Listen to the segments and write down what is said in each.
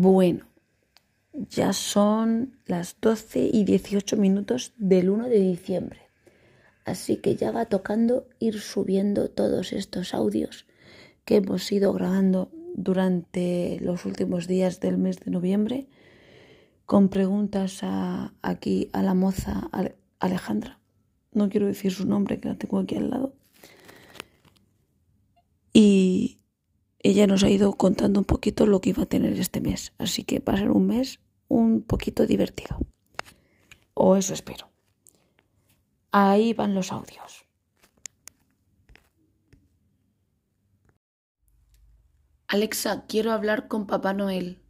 Bueno, ya son las 12 y 18 minutos del 1 de diciembre. Así que ya va tocando ir subiendo todos estos audios que hemos ido grabando durante los últimos días del mes de noviembre con preguntas a, aquí a la moza Alejandra. No quiero decir su nombre, que la tengo aquí al lado. Y ella nos ha ido contando un poquito lo que iba a tener este mes. Así que va a ser un mes un poquito divertido. O eso espero. Ahí van los audios. Alexa, quiero hablar con Papá Noel.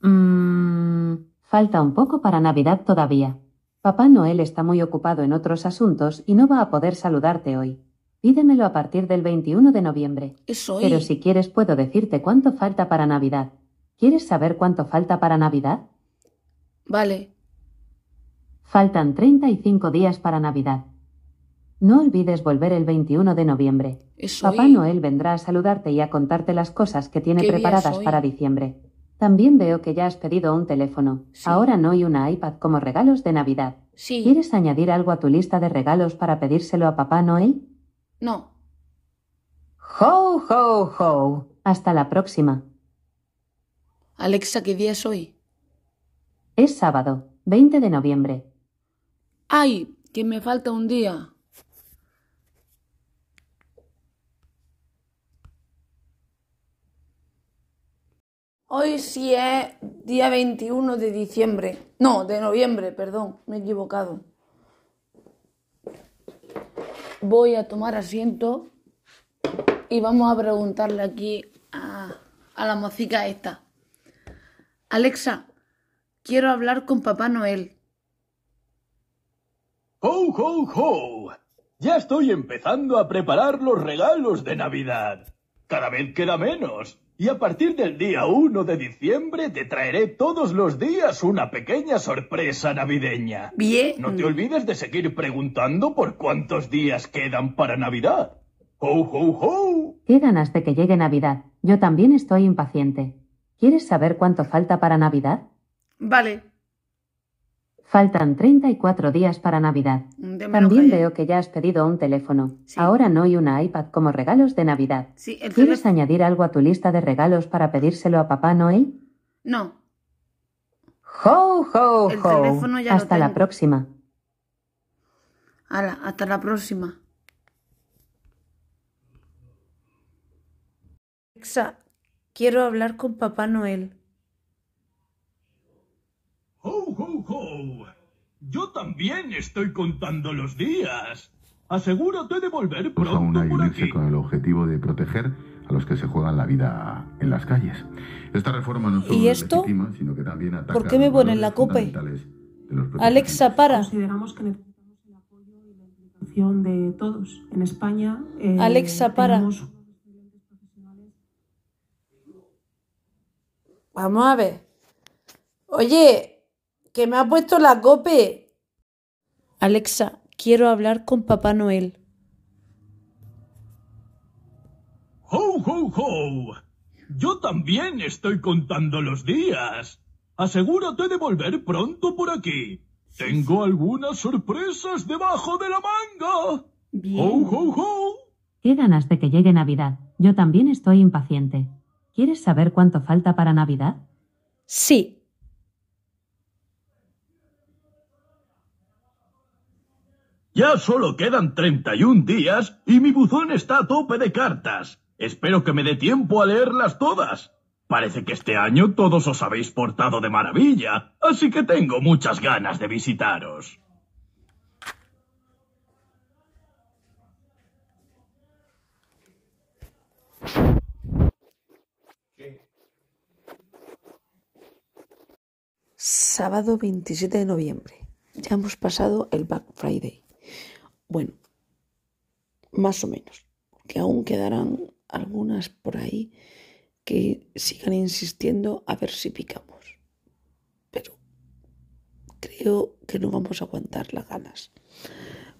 Mmm, falta un poco para Navidad todavía. Papá Noel está muy ocupado en otros asuntos y no va a poder saludarte hoy. Pídemelo a partir del 21 de noviembre. Pero si quieres puedo decirte cuánto falta para Navidad. ¿Quieres saber cuánto falta para Navidad? Vale. Faltan 35 días para Navidad. No olvides volver el 21 de noviembre. Papá Noel vendrá a saludarte y a contarte las cosas que tiene preparadas para diciembre. También veo que ya has pedido un teléfono. Ahora no y una iPad como regalos de Navidad. Sí. ¿Quieres añadir algo a tu lista de regalos para pedírselo a Papá Noel? No. Ho, ho, ho. Hasta la próxima. Alexa, ¿qué día es hoy? Es sábado, 20 de noviembre. ¡Ay! Que me falta un día. Hoy sí es día 21 de diciembre. No, de noviembre, perdón, me he equivocado. Voy a tomar asiento y vamos a preguntarle aquí a, la mocica esta. Alexa, quiero hablar con Papá Noel. ¡Ho, ho, ho! Ya estoy empezando a preparar los regalos de Navidad. Cada vez queda menos. Y a partir del día 1 de diciembre te traeré todos los días una pequeña sorpresa navideña. Bien. No te olvides de seguir preguntando por cuántos días quedan para Navidad. ¡Ho, ho, ho! Qué ganas de que llegue Navidad. Yo también estoy impaciente. ¿Quieres saber cuánto falta para Navidad? Vale. Faltan 34 días para Navidad. Démelo También veo que ya has pedido un teléfono. Sí. Ahora no y una iPad como regalos de Navidad. Sí, el ¿Quieres teléfono. añadir algo a tu lista de regalos para pedírselo a Papá Noel? No. ¡Ho, ho, El ho! teléfono ya lo Hasta la próxima. Hala, hasta la próxima. Alexa, quiero hablar con Papá Noel. ¡Ho, ho, ho! Yo también estoy contando los días. Asegúrate de volver Pues aún pronto hay por aquí. con el objetivo de proteger a los que se juegan la vida en las calles. Esta reforma no solo ¿Y esto? legitima, sino que también ataca ¿Por qué me los ponen la propios Alexa, para. Consideramos que necesitamos el apoyo y la implicación de todos. En España. eh, Alexa, para. tenemos unos excelentes profesionales. Vamos a ver. Oye, que me ha puesto la cope. Alexa, quiero hablar con Papá Noel. ¡Ho, ho, ho! Yo también estoy contando los días. Asegúrate de volver pronto por aquí. Tengo algunas sorpresas debajo de la manga. Bien. ¡Ho, ho, ho! Qué ganas de que llegue Navidad. Yo también estoy impaciente. ¿Quieres saber cuánto falta para Navidad? Sí. Ya solo quedan 31 días y mi buzón está a tope de cartas. Espero que me dé tiempo a leerlas todas. Parece que este año todos os habéis portado de maravilla, así que tengo muchas ganas de visitaros. Sábado 27 de noviembre. Ya hemos pasado el Black Friday. Bueno, más o menos. Que aún quedarán algunas por ahí que sigan insistiendo a ver si picamos. Pero creo que no vamos a aguantar las ganas.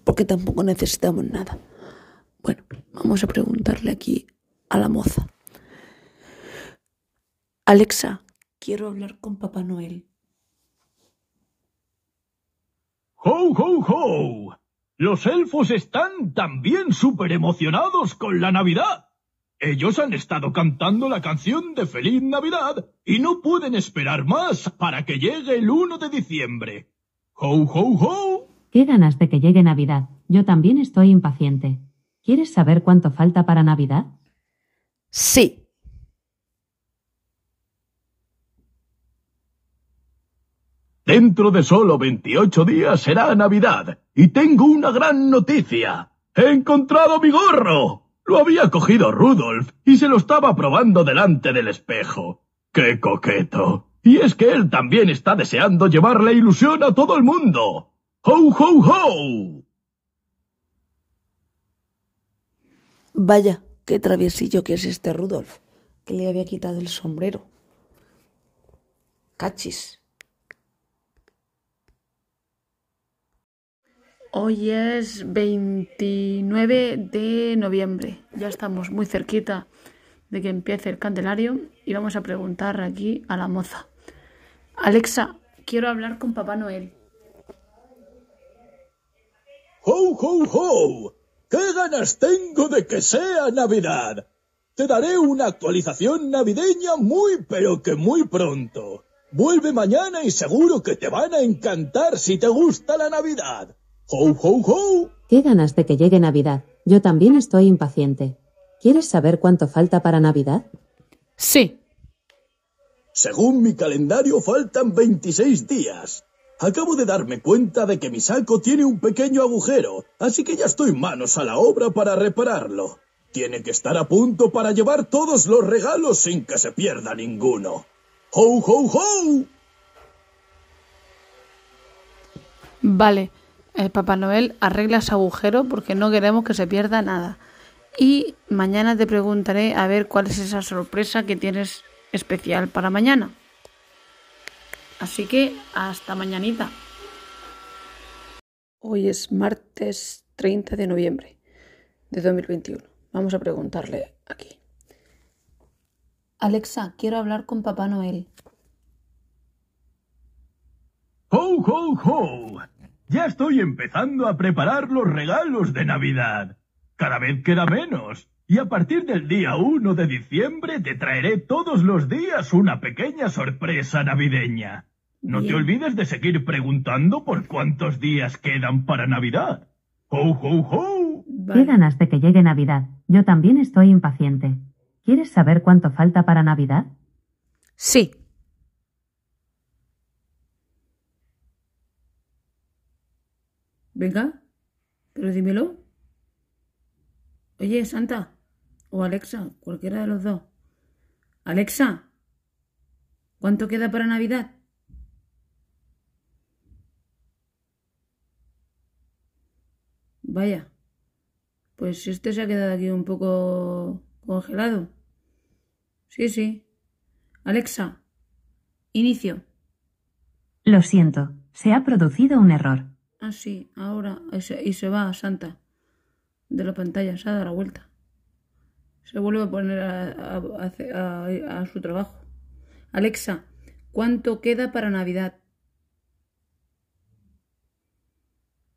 Porque tampoco necesitamos nada. Bueno, vamos a preguntarle aquí a la moza. Alexa, quiero hablar con Papá Noel. ¡Ho, ho, ho! Los elfos están también súper emocionados con la Navidad. Ellos han estado cantando la canción de Feliz Navidad y no pueden esperar más para que llegue el 1 de diciembre. ¡Ho, ho, ho! Qué ganas de que llegue Navidad. Yo también estoy impaciente. ¿Quieres saber cuánto falta para Navidad? Sí. Dentro de solo 28 días será Navidad y tengo una gran noticia. ¡He encontrado mi gorro! Lo había cogido Rudolf y se lo estaba probando delante del espejo. ¡Qué coqueto! Y es que él también está deseando llevarle ilusión a todo el mundo. ¡Ho, ho, ho! Vaya, qué traviesillo que es este Rudolf, que le había quitado el sombrero. Cachis. Hoy es 29 de noviembre. Ya estamos muy cerquita de que empiece el candelario y vamos a preguntar aquí a la moza. Alexa, quiero hablar con Papá Noel. ¡Ho, ho, ho! ¡Qué ganas tengo de que sea Navidad! Te daré una actualización navideña muy pero que muy pronto. Vuelve mañana y seguro que te van a encantar si te gusta la Navidad. ¡Ho, ho, ho! Qué ganas de que llegue Navidad. Yo también estoy impaciente. ¿Quieres saber cuánto falta para Navidad? Sí. Según mi calendario faltan 26 días. Acabo de darme cuenta de que mi saco tiene un pequeño agujero, así que ya estoy manos a la obra para repararlo. Tiene que estar a punto para llevar todos los regalos sin que se pierda ninguno. ¡Ho, ho, ho! Vale. El Papá Noel arregla ese agujero porque no queremos que se pierda nada. Y mañana te preguntaré a ver cuál es esa sorpresa que tienes especial para mañana. Así que hasta mañanita. Hoy es martes 30 de noviembre de 2021. Vamos a preguntarle aquí. Alexa, quiero hablar con Papá Noel. ¡Ho, ho, ho! Ya estoy empezando a preparar los regalos de Navidad. Cada vez queda menos. Y a partir del día 1 de diciembre te traeré todos los días una pequeña sorpresa navideña. No te olvides de seguir preguntando por cuántos días quedan para Navidad. ¡Ho, ho, ho! Qué ganas de que llegue Navidad. Yo también estoy impaciente. ¿Quieres saber cuánto falta para Navidad? Sí. Venga, pero dímelo. Oye, Santa, o Alexa, cualquiera de los dos. Alexa, ¿cuánto queda para Navidad? Vaya, pues este se ha quedado aquí un poco congelado. Sí, sí. Alexa, inicio. Lo siento, se ha producido un error. Ah, sí, ahora. Y se va Santa de la pantalla, se ha dado la vuelta. Se vuelve a poner a, a, su trabajo. Alexa, ¿cuánto queda para Navidad?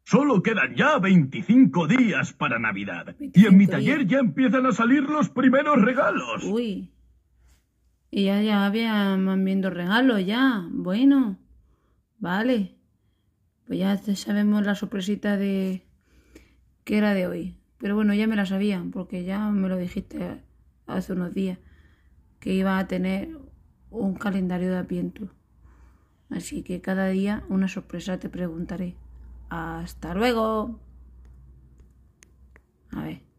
Solo quedan ya 25 días para Navidad. Y en mi taller ya empiezan a salir los primeros regalos. Uy. Y ya, ya habían viendo regalos ya. Bueno. Vale. Pues ya sabemos la sorpresita de que era de hoy. Pero bueno, ya me la sabían, porque ya me lo dijiste hace unos días, que iba a tener un calendario de apiento. Así que cada día una sorpresa te preguntaré. Hasta luego. A ver.